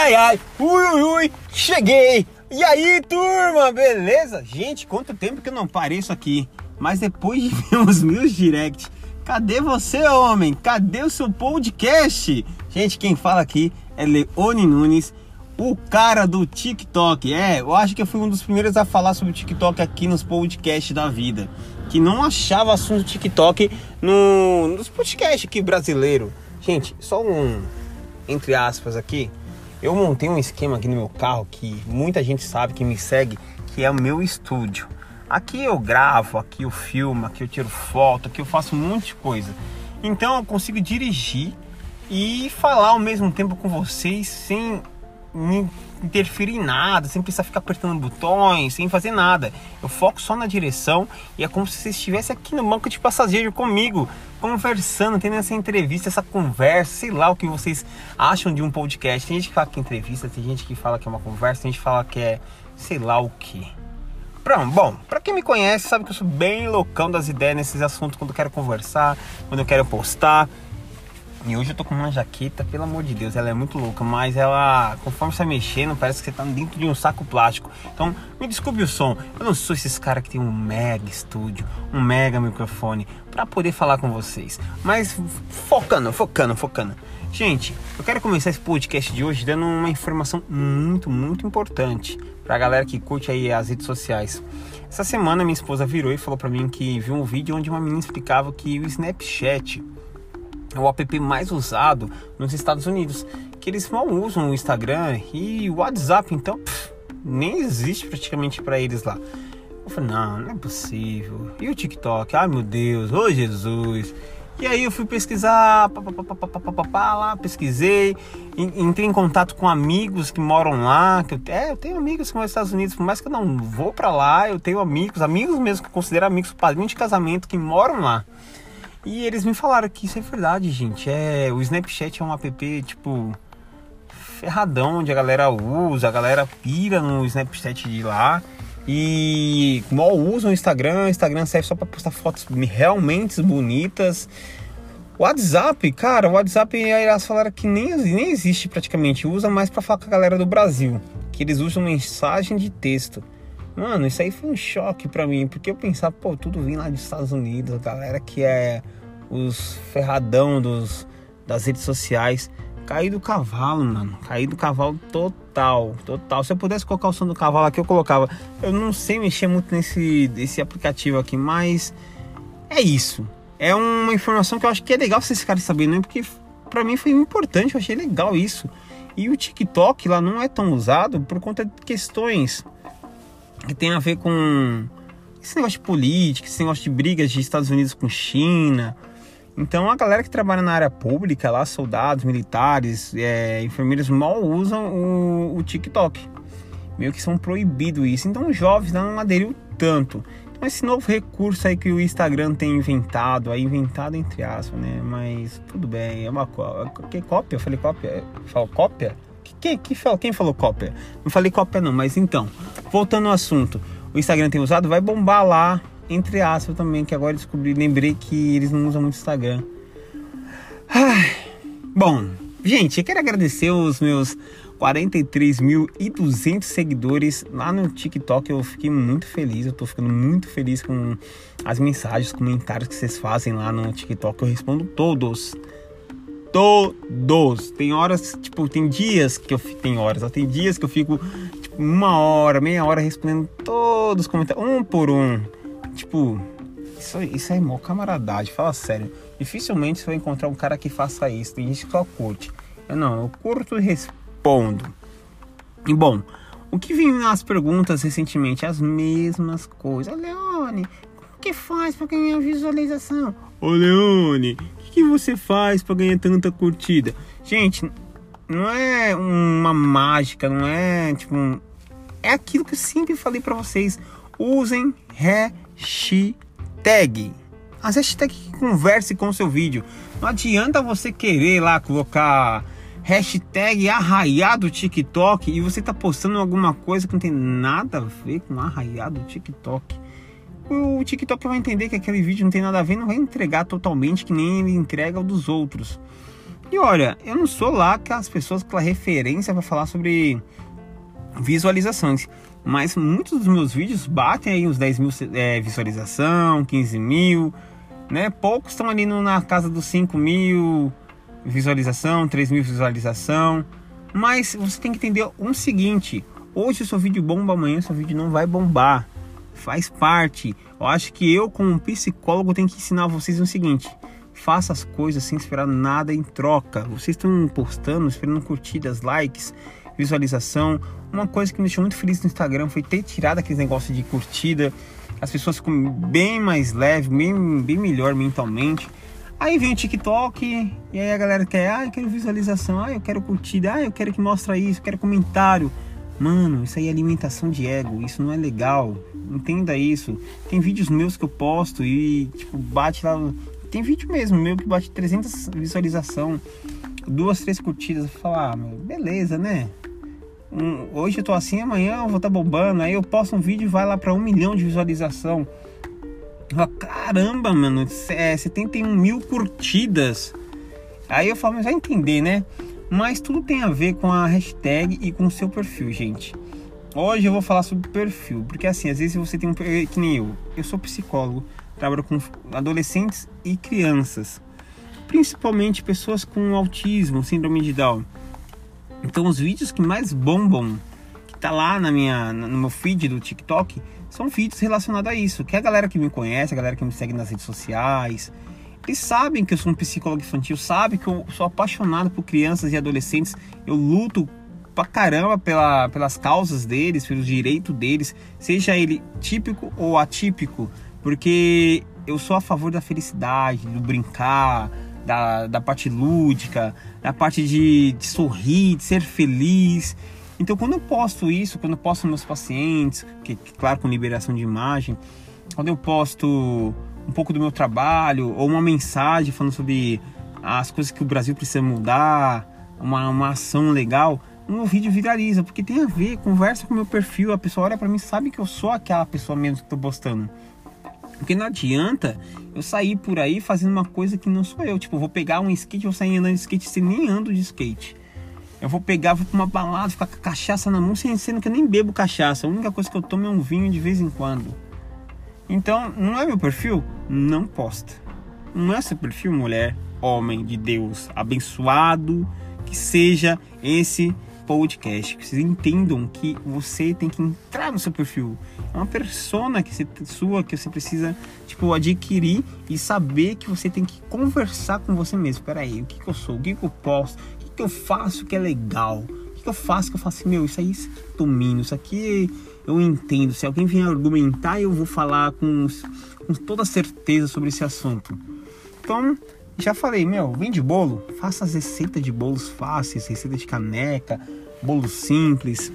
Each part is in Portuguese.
ai, ai, ui, ui, ui, cheguei! E aí, turma, beleza? Gente, quanto tempo que eu não parei isso aqui? Mas depois de ver os meus directs, cadê você, homem? Cadê o seu podcast? Gente, quem fala aqui é Leone Nunes, o cara do TikTok. É, eu acho que eu fui um dos primeiros a falar sobre TikTok aqui nos podcasts da vida. Que não achava assunto TikTok no, nos podcasts aqui brasileiro. Gente, só um entre aspas aqui. Eu montei um esquema aqui no meu carro que muita gente sabe que me segue, que é o meu estúdio. Aqui eu gravo, aqui eu filmo, aqui eu tiro foto, aqui eu faço um monte de coisa. Então eu consigo dirigir e falar ao mesmo tempo com vocês sem me interferir em nada, sem precisar ficar apertando botões, sem fazer nada. Eu foco só na direção e é como se você estivesse aqui no banco de passageiro comigo, conversando, tendo essa entrevista, essa conversa, sei lá o que vocês acham de um podcast. Tem gente que fala que é entrevista, tem gente que fala que é uma conversa, tem gente que fala que é sei lá o que. Pronto, bom, para quem me conhece sabe que eu sou bem loucão das ideias nesses assuntos quando eu quero conversar, quando eu quero postar. E hoje eu tô com uma jaqueta, pelo amor de Deus, ela é muito louca, mas ela, conforme você mexendo, parece que você tá dentro de um saco plástico. Então, me desculpe o som, eu não sou esses caras que tem um mega estúdio, um mega microfone para poder falar com vocês. Mas focando, focando, focando. Gente, eu quero começar esse podcast de hoje dando uma informação muito, muito importante pra galera que curte aí as redes sociais. Essa semana minha esposa virou e falou para mim que viu um vídeo onde uma menina explicava que o Snapchat é o app mais usado nos Estados Unidos, que eles mal usam o Instagram e o WhatsApp, então pff, nem existe praticamente para eles lá. Eu falei, não, não é possível. E o TikTok? Ai meu Deus, ô Jesus. E aí eu fui pesquisar, pá, pá, pá, lá, pesquisei, entrei em contato com amigos que moram lá, que eu, é, eu tenho amigos que moram nos Estados Unidos, por mais que eu não vou para lá, eu tenho amigos, amigos mesmo que eu considero amigos, padrinho de casamento que moram lá. E eles me falaram que isso é verdade, gente. É, o Snapchat é um app tipo ferradão onde a galera usa, a galera pira no Snapchat de lá. E mal usam o Instagram, o Instagram serve só para postar fotos realmente bonitas. WhatsApp, cara, o WhatsApp elas falaram que nem, nem existe praticamente, usa mais para falar com a galera do Brasil, que eles usam mensagem de texto. Mano, isso aí foi um choque para mim, porque eu pensava, pô, tudo vem lá dos Estados Unidos, a galera que é os ferradão dos, das redes sociais. Caí do cavalo, mano. Caí do cavalo total, total. Se eu pudesse colocar o som do cavalo aqui, eu colocava. Eu não sei mexer muito nesse desse aplicativo aqui, mas é isso. É uma informação que eu acho que é legal vocês ficarem sabendo, né? Porque para mim foi importante, eu achei legal isso. E o TikTok lá não é tão usado por conta de questões que tem a ver com esse negócio de política, esse negócio de brigas de Estados Unidos com China. Então a galera que trabalha na área pública, lá, soldados, militares, é, enfermeiros mal usam o, o, TikTok. Meio que são proibido isso. Então os jovens não aderiu tanto. Então esse novo recurso aí que o Instagram tem inventado, aí inventado entre aspas, né? Mas tudo bem, é uma que cópia? Eu falei cópia? Falo cópia? Que, que, que, quem falou cópia? Não falei cópia não, mas então, voltando ao assunto. O Instagram tem usado, vai bombar lá, entre aspas também, que agora descobri, lembrei que eles não usam muito Instagram. Ai, bom, gente, eu quero agradecer os meus 43.200 seguidores lá no TikTok. Eu fiquei muito feliz, eu tô ficando muito feliz com as mensagens, comentários que vocês fazem lá no TikTok. Eu respondo todos todos. Tem horas, tipo, tem dias que eu tem horas, tem dias que eu fico tipo, uma hora, meia hora respondendo todos os comentários, um por um. Tipo, isso, isso é mó camaradagem, fala sério. Dificilmente você vai encontrar um cara que faça isso. Tem gente que só curte. Eu não, eu curto e respondo. E bom, o que vem nas perguntas recentemente? As mesmas coisas. Leone, o que faz para ganhar visualização? Ô Leone, que você faz para ganhar tanta curtida? Gente, não é uma mágica, não é tipo. É aquilo que eu sempre falei para vocês. Usem hashtag. As hashtags que converse com o seu vídeo. Não adianta você querer lá colocar hashtag arraiado TikTok e você tá postando alguma coisa que não tem nada a ver com arraiado TikTok o TikTok vai entender que aquele vídeo não tem nada a ver, não vai entregar totalmente que nem ele entrega o dos outros. E olha, eu não sou lá aquelas pessoas com a referência para falar sobre visualizações. Mas muitos dos meus vídeos batem aí uns 10 mil é, visualização, 15 mil, né? Poucos estão ali no, na casa dos 5 mil visualização, 3 mil visualização. Mas você tem que entender um seguinte: hoje o seu vídeo bomba, amanhã o seu vídeo não vai bombar. Faz parte. Eu acho que eu, como psicólogo, tenho que ensinar vocês o seguinte: faça as coisas sem esperar nada em troca. Vocês estão postando, esperando curtidas, likes, visualização. Uma coisa que me deixou muito feliz no Instagram foi ter tirado aqueles negócios de curtida. As pessoas ficam bem mais leves, bem, bem melhor mentalmente. Aí vem o TikTok e aí a galera quer, ah, eu quero visualização, ah, eu quero curtida, ah, eu quero que mostre isso, eu quero comentário. Mano, isso aí é alimentação de ego, isso não é legal. Entenda isso. Tem vídeos meus que eu posto e tipo bate lá, tem vídeo mesmo meu que bate 300 visualização, duas, três curtidas, eu falar, ah, beleza, né? Um, hoje eu tô assim, amanhã eu vou tá bombando. Aí eu posto um vídeo e vai lá para um milhão de visualização. Falo, Caramba, mano, é, 71 mil curtidas. Aí eu falo, mas vai entender, né? Mas tudo tem a ver com a hashtag e com o seu perfil, gente. Hoje eu vou falar sobre perfil, porque assim, às vezes você tem um que nem eu, eu sou psicólogo, trabalho com adolescentes e crianças, principalmente pessoas com autismo, síndrome de Down. Então os vídeos que mais bombam, que tá lá na minha, no meu feed do TikTok, são vídeos relacionados a isso. Que a galera que me conhece, a galera que me segue nas redes sociais, eles sabem que eu sou um psicólogo infantil, sabem que eu sou apaixonado por crianças e adolescentes. Eu luto pra caramba pela, pelas causas deles, pelos direitos deles, seja ele típico ou atípico, porque eu sou a favor da felicidade, do brincar, da, da parte lúdica, da parte de, de sorrir, de ser feliz. Então, quando eu posto isso, quando eu posto meus pacientes, que, que, claro, com liberação de imagem, quando eu posto um pouco do meu trabalho ou uma mensagem falando sobre as coisas que o Brasil precisa mudar, uma, uma ação legal, o meu vídeo viraliza, porque tem a ver, conversa com o meu perfil, a pessoa olha para mim sabe que eu sou aquela pessoa mesmo que estou postando. Porque não adianta eu sair por aí fazendo uma coisa que não sou eu. Tipo, eu vou pegar um skate, vou sair andando de skate sem nem ando de skate. Eu vou pegar, vou pra uma balada, ficar com cachaça na mão, sendo que eu nem bebo cachaça. A única coisa que eu tomo é um vinho de vez em quando. Então, não é meu perfil? Não posta. Não é seu perfil, mulher, homem de Deus, abençoado que seja esse podcast, que vocês entendam que você tem que entrar no seu perfil. É uma persona que você, sua que você precisa tipo adquirir e saber que você tem que conversar com você mesmo. Espera aí, o que, que eu sou? O que, que eu posso? O que, que eu faço que é legal? O que, que eu faço que eu faço assim, meu, isso aí isso aqui domino, isso aqui eu entendo. Se alguém vier argumentar, eu vou falar com, com toda certeza sobre esse assunto. Então, já falei, meu, vende bolo, faça as receitas de bolos fáceis, receita de caneca, bolo simples.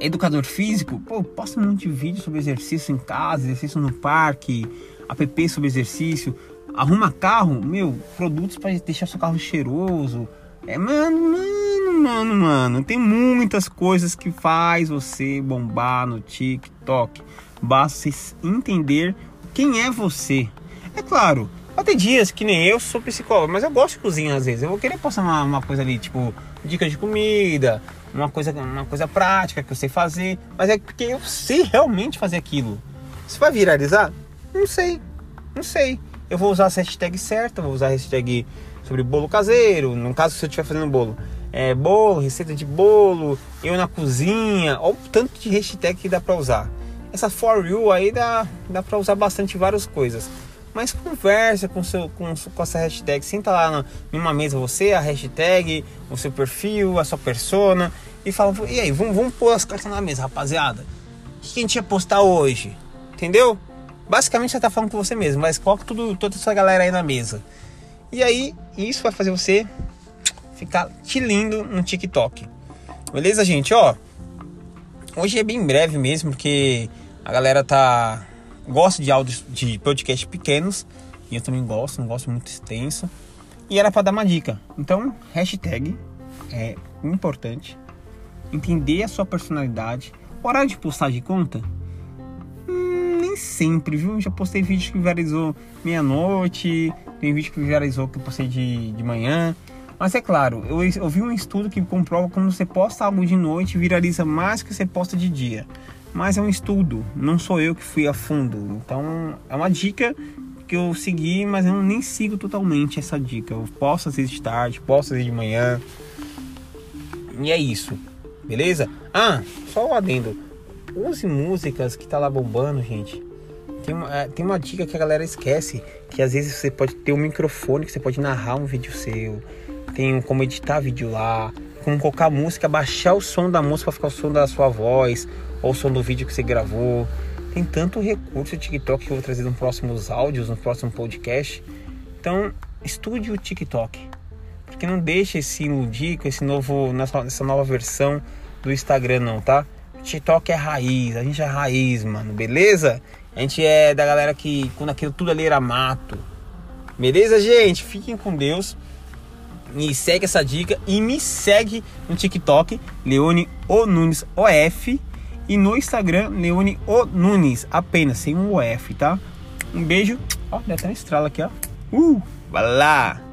Educador físico, pô, posta um monte de vídeo sobre exercício em casa, exercício no parque, app sobre exercício. Arruma carro, meu, produtos para deixar seu carro cheiroso. É, mano, mano, mano, mano. Tem muitas coisas que faz você bombar no TikTok. Basta você entender quem é você. É claro, ter dias que nem eu sou psicólogo, mas eu gosto de cozinhar às vezes. Eu vou querer postar uma, uma coisa ali, tipo, dicas de comida, uma coisa, uma coisa prática que eu sei fazer. Mas é porque eu sei realmente fazer aquilo. Se vai viralizar? Não sei. Não sei. Eu vou usar as hashtags certas, vou usar a hashtag sobre bolo caseiro. No caso, se eu estiver fazendo bolo. É, bolo, receita de bolo, eu na cozinha. Olha o tanto de hashtag que dá pra usar. Essa For You aí dá, dá pra usar bastante várias coisas mas conversa com, seu, com, com essa hashtag. Senta lá numa mesa você, a hashtag, o seu perfil, a sua persona e fala, e aí, vamos, vamos pôr as cartas na mesa, rapaziada. O que a gente ia postar hoje? Entendeu? Basicamente você tá falando com você mesmo, mas coloca tudo, toda essa galera aí na mesa. E aí, isso vai fazer você ficar te lindo no TikTok. Beleza, gente? Ó, hoje é bem breve mesmo, porque a galera tá gosto de áudios de podcast pequenos e eu também gosto, não gosto muito extenso. E era para dar uma dica. Então, hashtag é importante. Entender a sua personalidade. Horário de postar de conta? Hum, nem sempre, viu? Já postei vídeo que viralizou meia-noite, tem vídeo que viralizou que eu postei de, de manhã. Mas é claro, eu, eu vi um estudo que comprova quando você posta algo de noite, viraliza mais que você posta de dia. Mas é um estudo, não sou eu que fui a fundo. Então é uma dica que eu segui, mas eu nem sigo totalmente essa dica. Eu posso vezes de tarde, posso vezes de manhã. E é isso, beleza? Ah, só um adendo. Use músicas que tá lá bombando, gente. Tem uma, é, tem uma dica que a galera esquece, que às vezes você pode ter um microfone que você pode narrar um vídeo seu. Tem como editar vídeo lá, como colocar música, baixar o som da música para ficar o som da sua voz, ou o som do vídeo que você gravou. Tem tanto recurso o TikTok que eu vou trazer nos próximos áudios, no próximo podcast. Então, estude o TikTok. Porque não deixe se iludir com esse novo, nessa nova versão do Instagram não, tá? TikTok é raiz, a gente é raiz, mano, beleza? A gente é da galera que quando aquilo tudo ali era mato. Beleza, gente? Fiquem com Deus. Me segue essa dica e me segue no TikTok, Leone O Nunes OF e no Instagram, Leone O Nunes, apenas sem um OF, tá? Um beijo. Ó, deu até uma estrala aqui, ó. Uh, vai lá!